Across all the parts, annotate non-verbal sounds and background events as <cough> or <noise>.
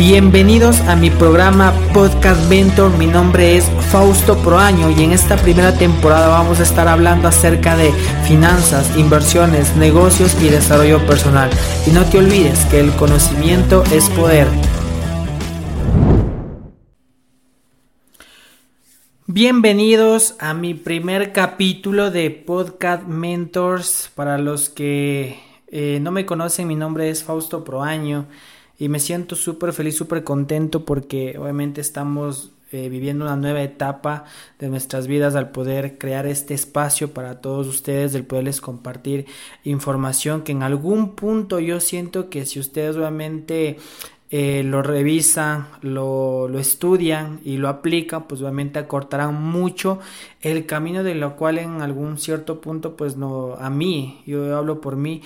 Bienvenidos a mi programa Podcast Mentor. Mi nombre es Fausto Proaño y en esta primera temporada vamos a estar hablando acerca de finanzas, inversiones, negocios y desarrollo personal. Y no te olvides que el conocimiento es poder. Bienvenidos a mi primer capítulo de Podcast Mentors. Para los que eh, no me conocen, mi nombre es Fausto Proaño y me siento súper feliz, súper contento porque obviamente estamos eh, viviendo una nueva etapa de nuestras vidas al poder crear este espacio para todos ustedes, del poderles compartir información que en algún punto yo siento que si ustedes obviamente eh, lo revisan, lo, lo, estudian y lo aplican, pues obviamente acortarán mucho el camino de lo cual en algún cierto punto, pues no, a mí, yo hablo por mí,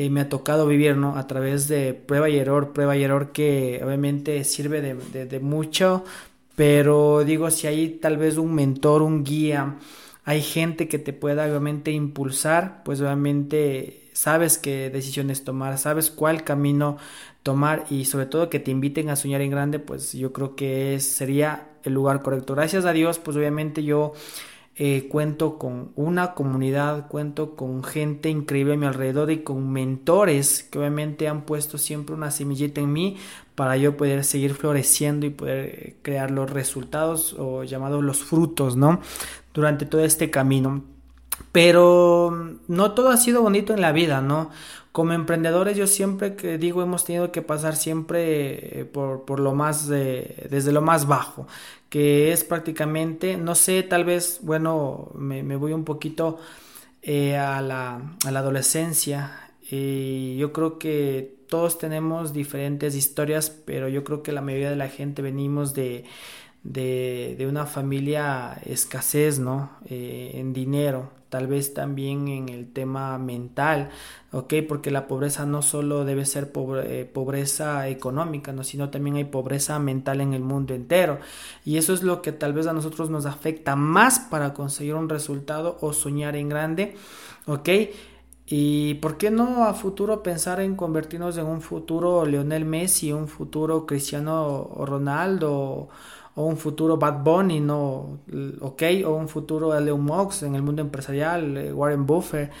eh, me ha tocado vivir, ¿no? A través de prueba y error, prueba y error que obviamente sirve de, mucho, pero digo, si hay tal vez un mentor, un guía, hay gente que te pueda obviamente impulsar, pues obviamente sabes qué decisiones tomar, sabes cuál camino tomar y sobre todo que te inviten a soñar en grande, pues yo creo que sería el lugar correcto. Gracias a Dios, pues obviamente yo eh, cuento con una comunidad, cuento con gente increíble a mi alrededor y con mentores que obviamente han puesto siempre una semillita en mí para yo poder seguir floreciendo y poder eh, crear los resultados o llamados los frutos, ¿no? Durante todo este camino. Pero no todo ha sido bonito en la vida, ¿no? Como emprendedores yo siempre que digo hemos tenido que pasar siempre eh, por, por lo más, desde lo más bajo que es prácticamente, no sé, tal vez, bueno, me, voy un poquito eh, a, la, a, la, adolescencia. y yo creo que todos tenemos diferentes historias, pero yo creo que la mayoría de la gente venimos de, de, de una familia escasez, ¿no? Eh, en dinero tal vez también en el tema mental, ¿ok? Porque la pobreza no solo debe ser eh, pobreza económica, ¿no? sino también hay pobreza mental en el mundo entero. Y eso es lo que tal vez a nosotros nos afecta más para conseguir un resultado o soñar en grande, ¿ok? Y por qué no a futuro pensar en convertirnos en un futuro Lionel Messi, un futuro Cristiano Ronaldo o un futuro Bad Bunny, ¿no? Ok, o un futuro Elon Musk en el mundo empresarial, eh, Warren Buffett,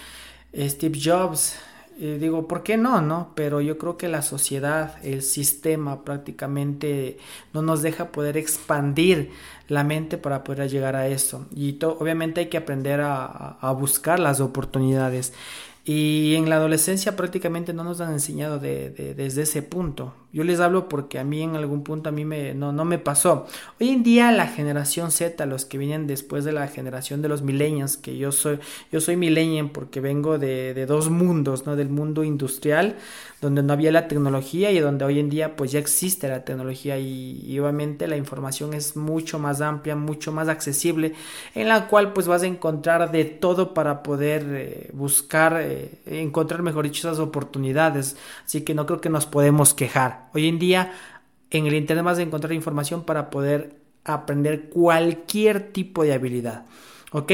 eh, Steve Jobs. digo, ¿por qué no, no? Pero yo creo que la sociedad, el sistema prácticamente no nos deja poder expandir la mente para poder llegar a eso. Y obviamente hay que aprender a, buscar las oportunidades. Y en la adolescencia prácticamente no nos han enseñado de, desde ese punto. Yo les hablo porque a mí en algún punto a mí me, no, no me pasó. Hoy en día la generación Z, los que vienen después de la generación de los millennials, que yo soy, yo soy millennial porque vengo de, de dos mundos, ¿no? Del mundo industrial, donde no había la tecnología y donde hoy en día pues ya existe la tecnología y, obviamente la información es mucho más amplia, mucho más accesible, en la cual pues vas a encontrar de todo para poder eh, buscar, eh, encontrar mejor dicho esas oportunidades. Así que no creo que nos podemos quejar. Hoy en día en el Internet vas a encontrar información para poder aprender cualquier tipo de habilidad. ¿Ok?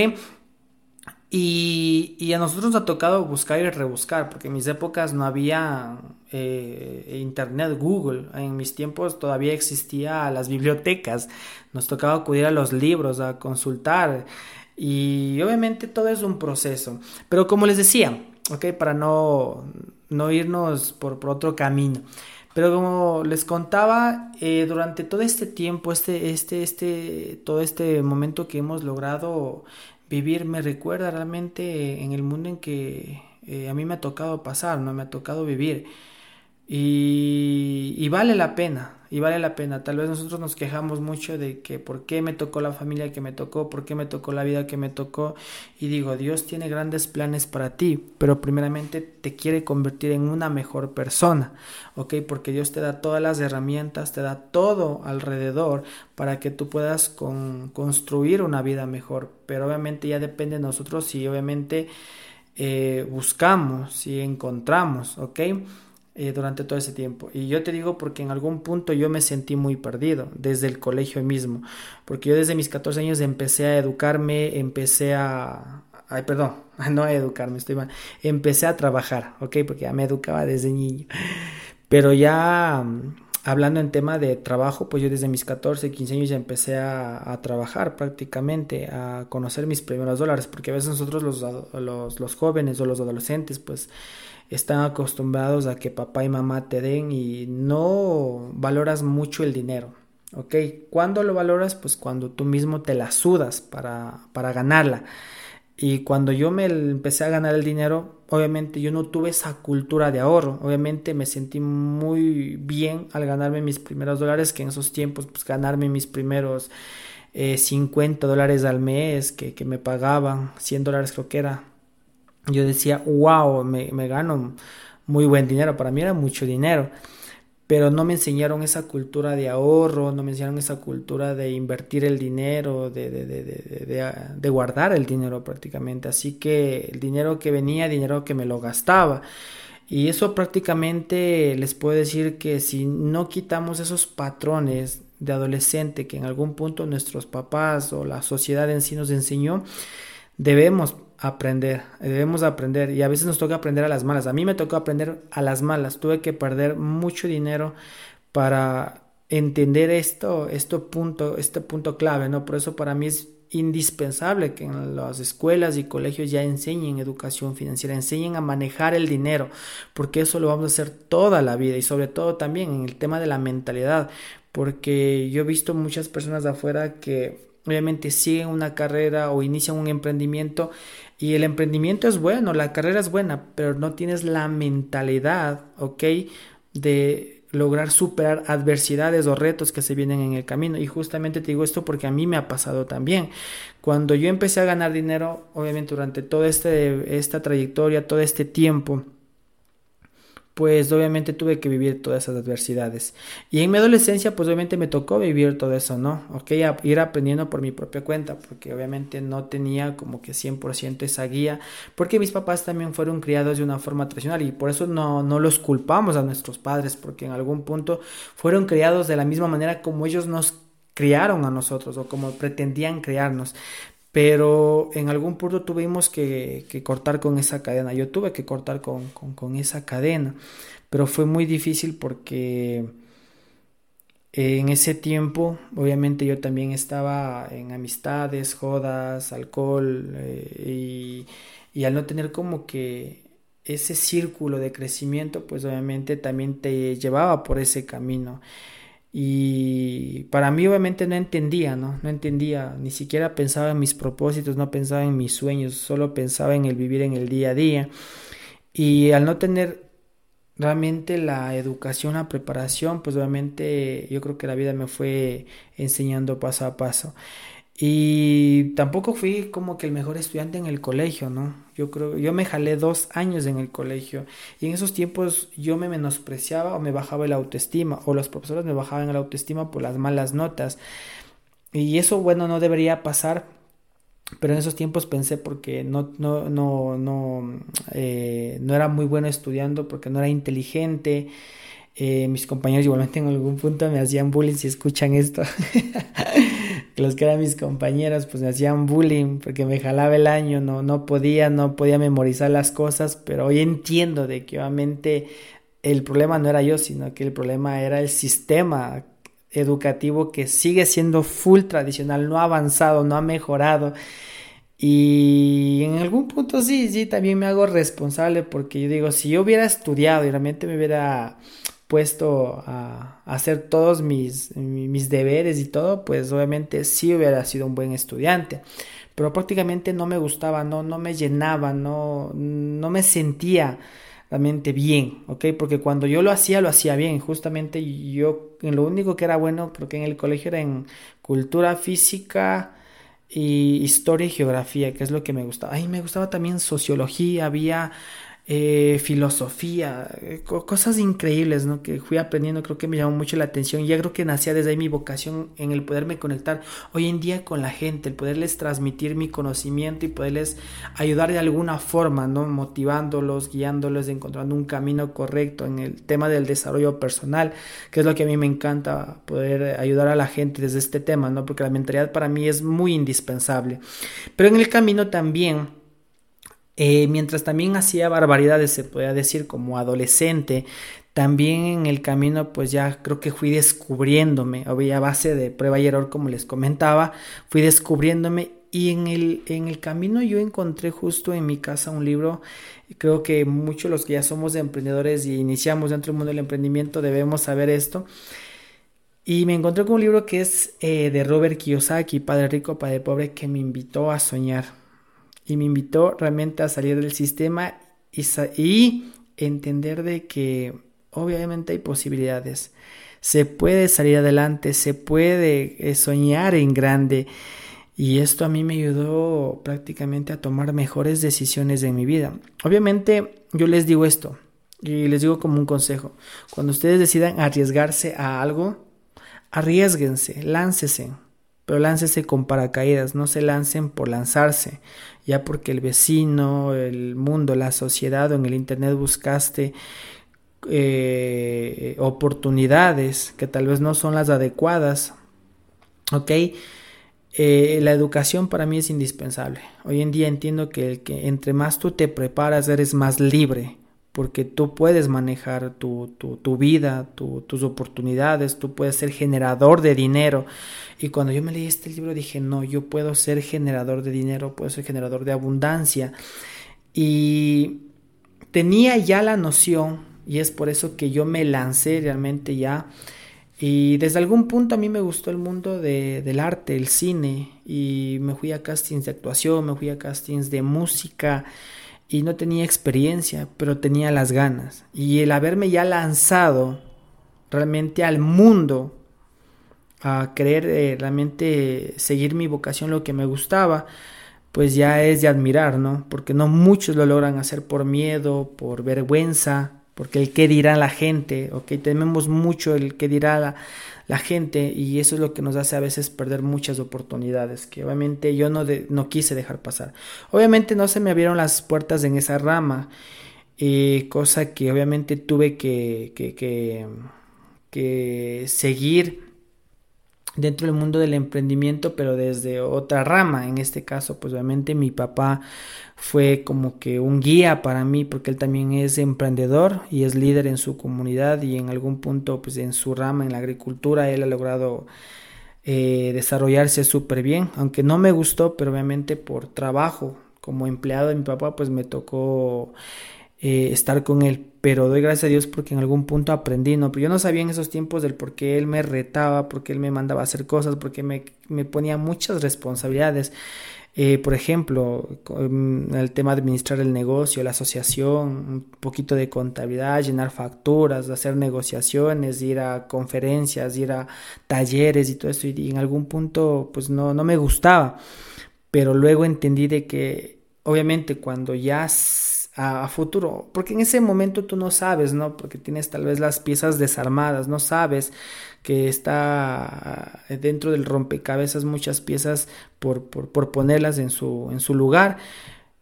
Y, a nosotros nos ha tocado buscar y rebuscar, porque en mis épocas no había eh, internet, Google. En mis tiempos todavía existía las bibliotecas. Nos tocaba acudir a los libros, a consultar. Y obviamente todo es un proceso. Pero como les decía, ok, para no, no irnos por, por otro camino. Pero como les contaba, eh, durante todo este tiempo, este, este, este, todo este momento que hemos logrado vivir, me recuerda realmente en el mundo en que eh, a mí me ha tocado pasar, ¿no? Me ha tocado vivir. Y, y vale la pena, y vale la pena. Tal vez nosotros nos quejamos mucho de que por qué me tocó la familia que me tocó, por qué me tocó la vida que me tocó. Y digo, Dios tiene grandes planes para ti, pero primeramente te quiere convertir en una mejor persona, ¿ok? Porque Dios te da todas las herramientas, te da todo alrededor para que tú puedas construir una vida mejor. Pero obviamente ya depende de nosotros si obviamente eh, buscamos, si encontramos, ¿ok? Eh, durante todo ese tiempo. Y yo te digo porque en algún punto yo me sentí muy perdido, desde el colegio mismo, porque yo desde mis 14 años empecé a educarme, empecé a... Ay, perdón, <laughs> no a educarme, estoy mal. Empecé a trabajar, ¿ok? Porque ya me educaba desde niño. Pero ya hablando en tema de trabajo, pues yo desde mis 14, 15 años ya empecé a, trabajar prácticamente, a conocer mis primeros dólares, porque a veces nosotros los, los, los, jóvenes o los adolescentes, pues están acostumbrados a que papá y mamá te den y no valoras mucho el dinero. ¿Ok? ¿Cuándo lo valoras? Pues cuando tú mismo te la sudas para, para ganarla. Y cuando yo me empecé a ganar el dinero, obviamente yo no tuve esa cultura de ahorro. Obviamente me sentí muy bien al ganarme mis primeros dólares, que en esos tiempos, pues ganarme mis primeros 50 eh, dólares al mes que, que, me pagaban, 100 dólares creo que era. Yo decía, wow, me, me gano muy buen dinero. Para mí era mucho dinero pero no me enseñaron esa cultura de ahorro, no me enseñaron esa cultura de invertir el dinero, de, de, de, de, guardar el dinero prácticamente. Así que el dinero que venía, dinero que me lo gastaba. Y eso prácticamente les puedo decir que si no quitamos esos patrones de adolescente que en algún punto nuestros papás o la sociedad en sí nos enseñó, debemos aprender, debemos aprender y a veces nos toca aprender a las malas. A mí me tocó aprender a las malas, tuve que perder mucho dinero para entender esto, esto punto, este punto clave, ¿no? Por eso para mí es indispensable que en las escuelas y colegios ya enseñen educación financiera, enseñen a manejar el dinero, porque eso lo vamos a hacer toda la vida y sobre todo también en el tema de la mentalidad, porque yo he visto muchas personas de afuera que obviamente siguen una carrera o inician un emprendimiento y el emprendimiento es bueno, la carrera es buena, pero no tienes la mentalidad, ¿ok? De lograr superar adversidades o retos que se vienen en el camino. Y justamente te digo esto porque a mí me ha pasado también. Cuando yo empecé a ganar dinero, obviamente durante toda este, esta trayectoria, todo este tiempo, pues obviamente tuve que vivir todas esas adversidades. Y en mi adolescencia, pues obviamente me tocó vivir todo eso, ¿no? Ok, ir aprendiendo por mi propia cuenta, porque obviamente no tenía como que 100% esa guía, porque mis papás también fueron criados de una forma tradicional y por eso no, no los culpamos a nuestros padres, porque en algún punto fueron criados de la misma manera como ellos nos criaron a nosotros o como pretendían criarnos pero en algún punto tuvimos que, cortar con esa cadena. Yo tuve que cortar con, esa cadena, pero fue muy difícil porque en ese tiempo, obviamente yo también estaba en amistades, jodas, alcohol, eh, y, y al no tener como que ese círculo de crecimiento, pues obviamente también te llevaba por ese camino. Y para mí obviamente no entendía, ¿no? No entendía, ni siquiera pensaba en mis propósitos, no pensaba en mis sueños, solo pensaba en el vivir en el día a día. Y al no tener realmente la educación, la preparación, pues obviamente yo creo que la vida me fue enseñando paso a paso. Y tampoco fui como que el mejor estudiante en el colegio, ¿no? Yo creo, yo me jalé dos años en el colegio y en esos tiempos yo me menospreciaba o me bajaba el autoestima o los profesores me bajaban el autoestima por las malas notas. Y eso, bueno, no debería pasar, pero en esos tiempos pensé porque no, no, no, no, eh, no era muy bueno estudiando, porque no era inteligente. Eh, mis compañeros igualmente en algún punto me hacían bullying si escuchan esto. <laughs> los que eran mis compañeros pues me hacían bullying porque me jalaba el año, no, no podía, no podía memorizar las cosas, pero hoy entiendo de que obviamente el problema no era yo, sino que el problema era el sistema educativo que sigue siendo full tradicional, no ha avanzado, no ha mejorado. Y en algún punto sí, sí, también me hago responsable porque yo digo, si yo hubiera estudiado y realmente me hubiera puesto a, hacer todos mis, mis deberes y todo, pues obviamente sí hubiera sido un buen estudiante. Pero prácticamente no me gustaba, no, no me llenaba, no, no me sentía realmente bien, ¿ok? Porque cuando yo lo hacía, lo hacía bien. Justamente yo, en lo único que era bueno, creo que en el colegio era en cultura física y historia y geografía, que es lo que me gustaba. Ay, me gustaba también sociología, había eh, filosofía, eh, cosas increíbles, ¿no? Que fui aprendiendo, creo que me llamó mucho la atención. Y ya creo que nacía desde ahí mi vocación en el poderme conectar hoy en día con la gente, el poderles transmitir mi conocimiento y poderles ayudar de alguna forma, ¿no? Motivándolos, guiándolos, encontrando un camino correcto en el tema del desarrollo personal, que es lo que a mí me encanta, poder ayudar a la gente desde este tema, ¿no? Porque la mentalidad para mí es muy indispensable. Pero en el camino también eh, mientras también hacía barbaridades, se podía decir, como adolescente, También en el camino pues ya creo que fui descubriéndome, a base de prueba y error como les comentaba, fui descubriéndome y en el, en el camino yo encontré justo en mi casa un libro, creo que muchos los que ya somos emprendedores y iniciamos dentro del mundo del emprendimiento debemos saber esto. Y me encontré con un libro que es eh, de Robert Kiyosaki, Padre Rico, Padre Pobre, que me invitó a soñar. Y me invitó realmente a salir del sistema y, entender de que obviamente hay posibilidades. Se puede salir adelante, se puede eh, soñar en grande. Y esto a mí me ayudó prácticamente a tomar mejores decisiones en mi vida. Obviamente yo les digo esto y les digo como un consejo. Cuando ustedes decidan arriesgarse a algo, arriesguense, láncese, pero láncese con paracaídas, no se lancen por lanzarse, ya porque el vecino, el mundo, la sociedad o en el internet buscaste eh, oportunidades que tal vez no son las adecuadas, ¿ok? Eh, la educación para mí es indispensable. Hoy en día entiendo que, que entre más tú te preparas eres más libre, porque tú puedes manejar tu, tu, vida, tus oportunidades, tú puedes ser generador de dinero. Y cuando yo me leí este libro dije, no, yo puedo ser generador de dinero, puedo ser generador de abundancia. Y tenía ya la noción, y es por eso que yo me lancé realmente ya y desde algún punto a mí me gustó el mundo de, del arte, el cine, y me fui a castings de actuación, me fui a castings de música, y no tenía experiencia, pero tenía las ganas. Y el haberme ya lanzado realmente al mundo, a querer eh, realmente seguir mi vocación, lo que me gustaba, pues ya es de admirar, ¿no? Porque no muchos lo logran hacer por miedo, por vergüenza, porque el qué dirá la gente, ok, tememos mucho el qué dirá la, gente y eso es lo que nos hace a veces perder muchas oportunidades que obviamente yo no, no quise dejar pasar. Obviamente no se me abrieron las puertas en esa rama, eh, cosa que obviamente tuve que, que, que, que seguir dentro del mundo del emprendimiento, pero desde otra rama. En este caso, pues obviamente mi papá fue como que un guía para mí, porque él también es emprendedor y es líder en su comunidad y en algún punto, pues en su rama, en la agricultura, él ha logrado eh, desarrollarse súper bien, aunque no me gustó, pero obviamente por trabajo como empleado de mi papá, pues me tocó eh, estar con él. Pero doy gracias a Dios porque en algún punto aprendí, ¿no? Pero yo no sabía en esos tiempos del por qué él me retaba, por qué él me mandaba a hacer cosas, porque me, me ponía muchas responsabilidades. Eh, por ejemplo, el tema de administrar el negocio, la asociación, un poquito de contabilidad, llenar facturas, hacer negociaciones, ir a conferencias, ir a talleres y todo eso. Y, en algún punto, pues no, no me gustaba. Pero luego entendí de que, obviamente, cuando ya a, futuro, porque en ese momento tú no sabes, ¿no? Porque tienes tal vez las piezas desarmadas, no sabes que está dentro del rompecabezas muchas piezas por, por, ponerlas en su, en su lugar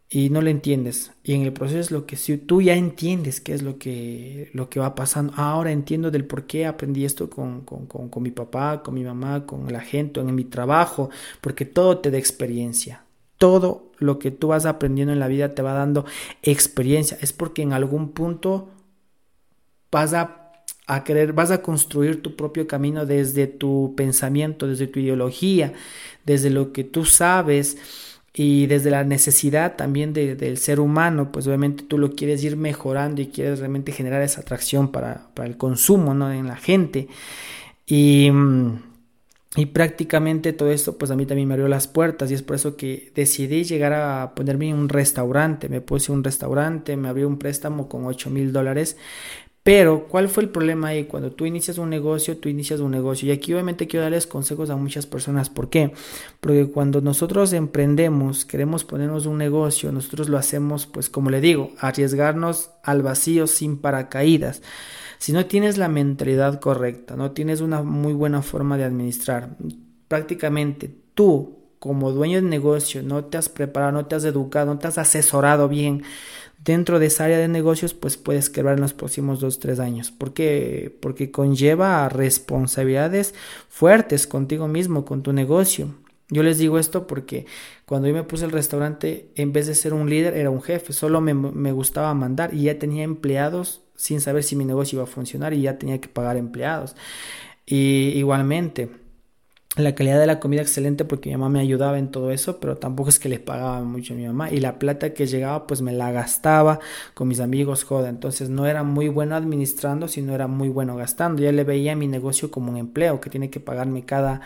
y no lo entiendes. Y en el proceso es lo que si tú ya entiendes qué es lo que, lo que va pasando. Ahora entiendo del por qué aprendí esto con, con, con, con mi papá, con mi mamá, con la gente, en mi trabajo, porque todo te da experiencia todo lo que tú vas aprendiendo en la vida te va dando experiencia. Es porque en algún punto vas a, querer, vas a construir tu propio camino desde tu pensamiento, desde tu ideología, desde lo que tú sabes y desde la necesidad también del ser humano, pues obviamente tú lo quieres ir mejorando y quieres realmente generar esa atracción para, para el consumo ¿no? en la gente. Y mm, y prácticamente todo esto pues a mí también me abrió las puertas y es por eso que decidí llegar a ponerme en un restaurante. Me puse un restaurante, me abrió un préstamo con 8 mil dólares. Pero, ¿cuál fue el problema ahí? Cuando tú inicias un negocio, tú inicias un negocio. Y aquí obviamente quiero darles consejos a muchas personas. ¿Por qué? Porque cuando nosotros emprendemos, queremos ponernos un negocio, nosotros lo hacemos, pues como le digo, arriesgarnos al vacío sin paracaídas. Si no tienes la mentalidad correcta, no tienes una muy buena forma de administrar, prácticamente tú como dueño de negocio no te has preparado, no te has educado, no te has asesorado bien dentro de esa área de negocios, pues puedes quebrar en los próximos dos, tres años. ¿Por qué? Porque conlleva responsabilidades fuertes contigo mismo, con tu negocio. Yo les digo esto porque cuando yo me puse el restaurante, en vez de ser un líder, era un jefe, solo me gustaba mandar y ya tenía empleados sin saber si mi negocio iba a funcionar y ya tenía que pagar empleados. Y igualmente, la calidad de la comida excelente porque mi mamá me ayudaba en todo eso, pero tampoco es que le pagaba mucho a mi mamá y la plata que llegaba pues me la gastaba con mis amigos, joda, entonces no era muy bueno administrando, sino era muy bueno gastando, ya le veía mi negocio como un empleo que tiene que pagarme cada,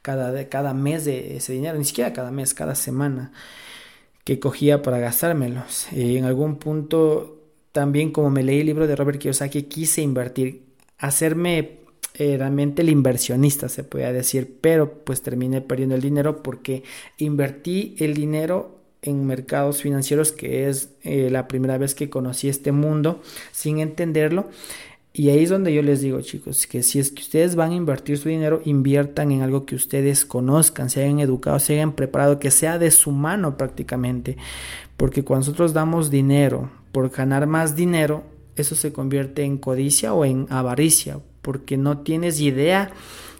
cada, cada mes de ese dinero, ni siquiera cada mes, cada semana que cogía para gastármelos. Y en algún punto también como me leí el libro de Robert Kiyosaki quise invertir, hacerme eh, realmente el inversionista, se podía decir, pero pues terminé perdiendo el dinero porque invertí el dinero en mercados financieros, que es eh, la primera vez que conocí este mundo sin entenderlo. Y ahí es donde yo les digo, chicos, que si es que ustedes van a invertir su dinero, inviertan en algo que ustedes conozcan, se hayan educado, se hayan preparado, que sea de su mano prácticamente. Porque cuando nosotros damos dinero por ganar más dinero, eso se convierte en codicia o en avaricia, porque no tienes idea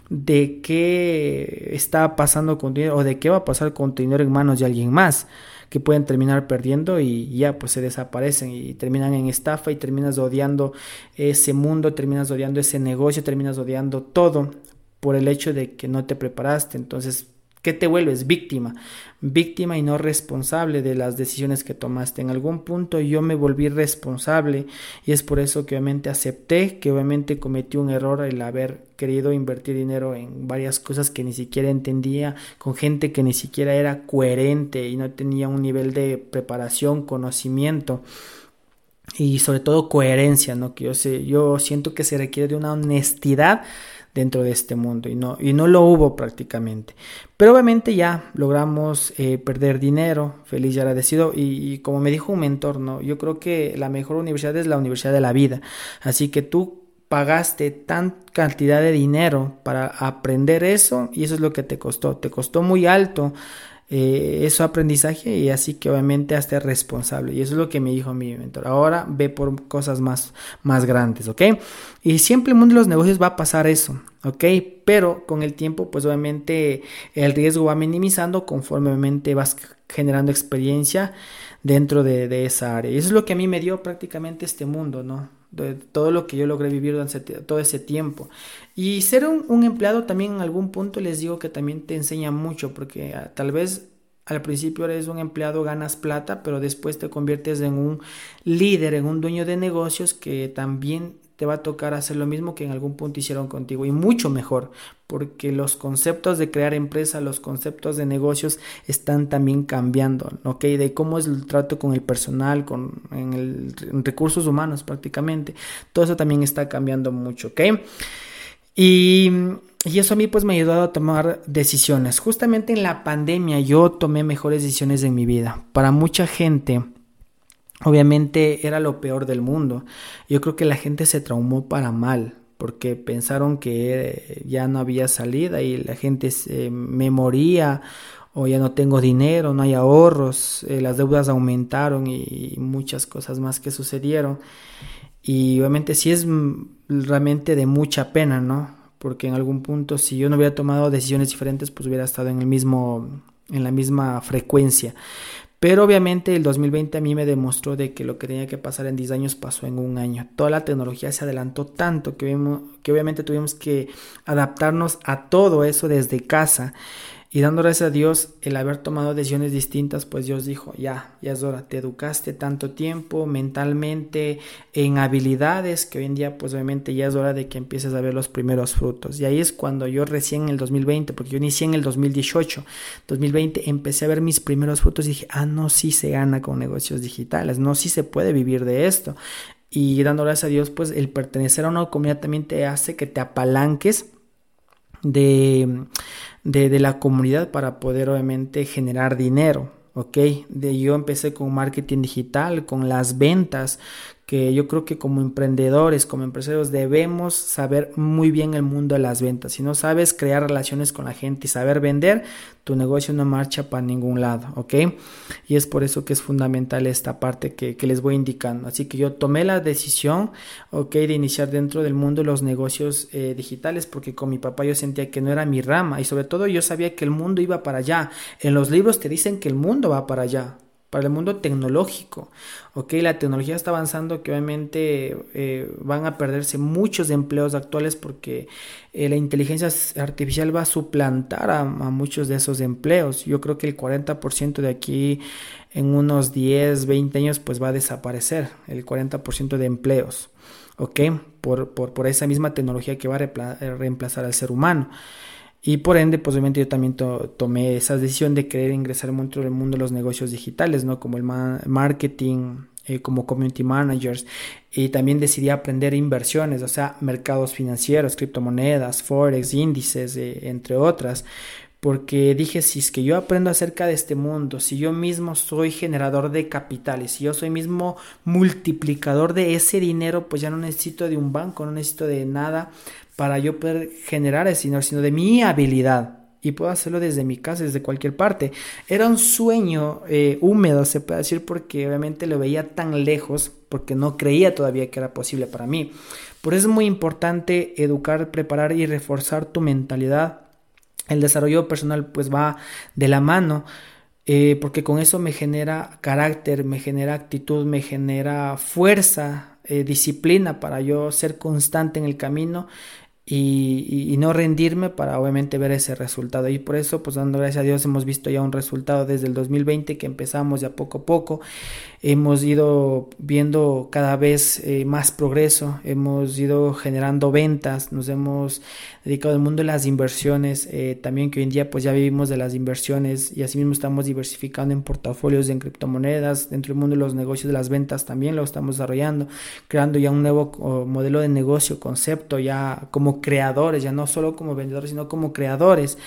de qué está pasando con dinero o de qué va a pasar con tu dinero en manos de alguien más que pueden terminar perdiendo y ya pues se desaparecen y terminan en estafa y terminas odiando ese mundo, terminas odiando ese negocio, terminas odiando todo por el hecho de que no te preparaste. Entonces ¿Qué te vuelves? Víctima. Víctima y no responsable de las decisiones que tomaste. En algún punto yo me volví responsable y es por eso que obviamente acepté que obviamente cometí un error el haber querido invertir dinero en varias cosas que ni siquiera entendía, con gente que ni siquiera era coherente y no tenía un nivel de preparación, conocimiento y sobre todo coherencia, ¿no? Que yo sé, yo siento que se requiere de una honestidad dentro de este mundo y no, y no lo hubo prácticamente. Pero obviamente ya logramos eh, perder dinero, feliz y agradecido y, y, como me dijo un mentor, ¿no? yo creo que la mejor universidad es la universidad de la vida. Así que tú pagaste tan cantidad de dinero para aprender eso y eso es lo que te costó. Te costó muy alto eh, eso aprendizaje y así que obviamente hazte responsable. Y eso es lo que me dijo mi mentor. Ahora ve por cosas más, más grandes, ¿ok? Y siempre en el mundo de los negocios va a pasar eso, ¿ok? Pero con el tiempo, pues obviamente el riesgo va minimizando conforme vas generando experiencia dentro de, de esa área. Y eso es lo que a mí me dio prácticamente este mundo, ¿no? De todo lo que yo logré vivir durante todo ese tiempo. Y ser un, empleado también en algún punto les digo que también te enseña mucho, porque ah, tal vez al principio eres un empleado, ganas plata, pero después te conviertes en un líder, en un dueño de negocios que también te va a tocar hacer lo mismo que en algún punto hicieron contigo y mucho mejor, porque los conceptos de crear empresa, los conceptos de negocios están también cambiando, ¿ok? De cómo es el trato con el personal, con en, el, recursos humanos prácticamente, todo eso también está cambiando mucho, ¿ok? Y, y eso a mí pues me ha ayudado a tomar decisiones. Justamente en la pandemia yo tomé mejores decisiones en mi vida. Para mucha gente obviamente era lo peor del mundo. Yo creo que la gente se traumó para mal porque pensaron que ya no había salida y la gente se, me moría o ya no tengo dinero, no hay ahorros, eh, las deudas aumentaron y, muchas cosas más que sucedieron. Y obviamente sí es realmente de mucha pena, ¿no? Porque en algún punto si yo no hubiera tomado decisiones diferentes, pues hubiera estado en el mismo en la misma frecuencia. Pero obviamente el 2020 a mí me demostró de que lo que tenía que pasar en 10 años pasó en un año. Toda la tecnología se adelantó tanto que, que obviamente tuvimos que adaptarnos a todo eso desde casa. Y dando gracias a Dios el haber tomado decisiones distintas, pues Dios dijo, ya, ya es hora, te educaste tanto tiempo mentalmente en habilidades que hoy en día pues obviamente ya es hora de que empieces a ver los primeros frutos. Y ahí es cuando yo recién en el 2020, porque yo inicié en el 2018, 2020 empecé a ver mis primeros frutos y dije, ah, no, sí se gana con negocios digitales, no, sí se puede vivir de esto. Y dando gracias a Dios, pues el pertenecer a una comunidad también te hace que te apalanques de de, la comunidad para poder obviamente generar dinero. ¿ok? De, yo empecé con marketing digital, con las ventas, que yo creo que como emprendedores, como empresarios, debemos saber muy bien el mundo de las ventas. Si no sabes crear relaciones con la gente y saber vender, tu negocio no marcha para ningún lado, ¿ok? Y es por eso que es fundamental esta parte que, les voy indicando. Así que yo tomé la decisión, ¿ok? De iniciar dentro del mundo los negocios eh, digitales, porque con mi papá yo sentía que no era mi rama y sobre todo yo sabía que el mundo iba para allá. En los libros te dicen que el mundo va para allá, para el mundo tecnológico. Ok, la tecnología está avanzando que obviamente eh, van a perderse muchos empleos actuales porque eh, la inteligencia artificial va a suplantar a, muchos de esos empleos. Yo creo que el 40% de aquí en unos 10, 20 años pues va a desaparecer el 40% de empleos. ¿ok? Por, por, por, esa misma tecnología que va a reemplazar al ser humano. Y por ende, pues obviamente yo también tomé esa decisión de querer ingresar dentro del mundo de los negocios digitales, ¿no? Como el marketing, eh, como community managers. Y también decidí aprender inversiones, o sea, mercados financieros, criptomonedas, forex, índices, eh, entre otras porque dije, si es que yo aprendo acerca de este mundo, si yo mismo soy generador de capitales, si yo soy mismo multiplicador de ese dinero, pues ya no necesito de un banco, no necesito de nada para yo poder generar ese dinero, sino de mi habilidad. Y puedo hacerlo desde mi casa, desde cualquier parte. Era un sueño eh, húmedo, se puede decir, porque obviamente lo veía tan lejos, porque no creía todavía que era posible para mí. Por eso es muy importante educar, preparar y reforzar tu mentalidad el desarrollo personal pues va de la mano. Eh, porque con eso me genera carácter, me genera actitud, me genera fuerza, eh, disciplina para yo ser constante en el camino y, no rendirme para obviamente ver ese resultado. Y por eso, pues dando gracias a Dios, hemos visto ya un resultado desde el 2020 que empezamos ya poco a poco. Hemos ido viendo cada vez eh, más progreso, hemos ido generando ventas, nos hemos dedicado al mundo de las inversiones, eh, también que hoy en día pues ya vivimos de las inversiones y asimismo estamos diversificando en portafolios en criptomonedas, dentro del mundo de los negocios de las ventas también lo estamos desarrollando, creando ya un nuevo modelo de negocio, concepto, ya como creadores, ya no solo como vendedores, sino como creadores.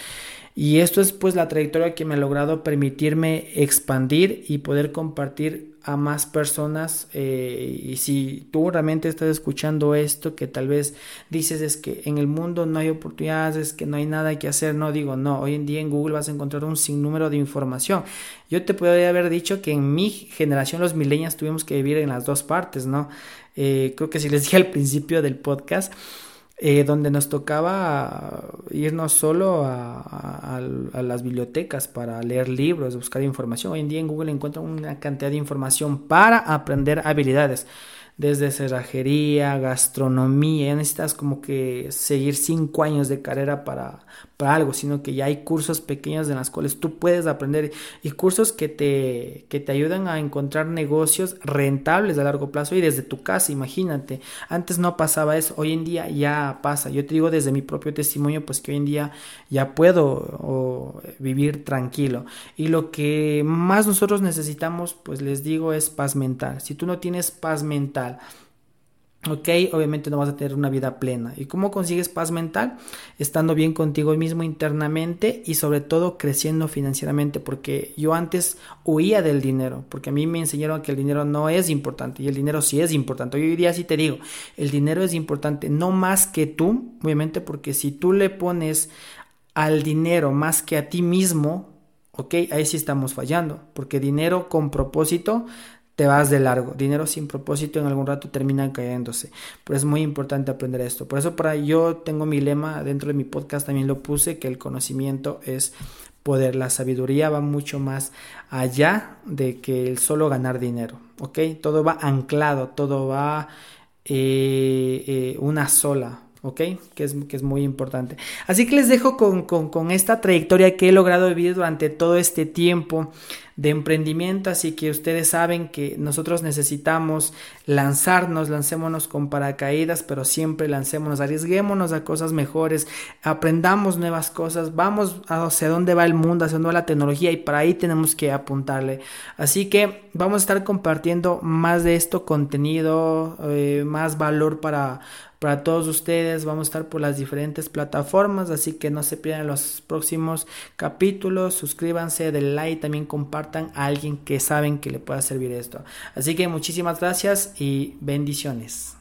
Y esto es pues la trayectoria que me ha logrado permitirme expandir y poder compartir a más personas. Eh, y si tú realmente estás escuchando esto, que tal vez dices es que en el mundo no hay oportunidades, es que no hay nada que hacer, no digo, no, hoy en día en Google vas a encontrar un sinnúmero de información. Yo te podría haber dicho que en mi generación los millennials tuvimos que vivir en las dos partes, ¿no? Eh, creo que si les dije al principio del podcast, eh, donde nos tocaba irnos solo a, las bibliotecas para leer libros, buscar información. Hoy en día en Google encuentran una cantidad de información para aprender habilidades desde cerrajería, gastronomía, ya necesitas como que seguir cinco años de carrera para, para algo, sino que ya hay cursos pequeños en las cuales tú puedes aprender y cursos que te, que te ayudan a encontrar negocios rentables a largo plazo y desde tu casa, imagínate. Antes no pasaba eso, hoy en día ya pasa. Yo te digo desde mi propio testimonio, pues que hoy en día ya puedo vivir tranquilo. Y lo que más nosotros necesitamos, pues les digo, es paz mental. Si tú no tienes paz mental, Ok, obviamente no vas a tener una vida plena. ¿Y cómo consigues paz mental? Estando bien contigo mismo internamente y sobre todo creciendo financieramente. Porque yo antes huía del dinero, porque a mí me enseñaron que el dinero no es importante y el dinero sí es importante. Hoy día sí te digo, el dinero es importante, no más que tú, obviamente, porque si tú le pones al dinero más que a ti mismo, ok, ahí sí estamos fallando, porque dinero con propósito te vas de largo. Dinero sin propósito en algún rato termina cayéndose. Pero es muy importante aprender esto. Por eso para yo tengo mi lema dentro de mi podcast también lo puse que el conocimiento es poder. La sabiduría va mucho más allá de que el solo ganar dinero. ¿Ok? Todo va anclado, todo va eh, eh, una sola. ¿Ok? Que es, que es muy importante. Así que les dejo con, con, esta trayectoria que he logrado vivir durante todo este tiempo de emprendimiento, así que ustedes saben que nosotros necesitamos lanzarnos, lancémonos con paracaídas, pero siempre lancémonos, arriesguémonos a cosas mejores, aprendamos nuevas cosas, vamos hacia dónde va el mundo, hacia dónde va la tecnología y para ahí tenemos que apuntarle. Así que vamos a estar compartiendo más de esto, contenido, eh, más valor para para todos ustedes. Vamos a estar por las diferentes plataformas, así que no se pierdan los próximos capítulos. Suscríbanse, den like, también compartan a alguien que saben que le pueda servir esto. Así que muchísimas gracias y bendiciones.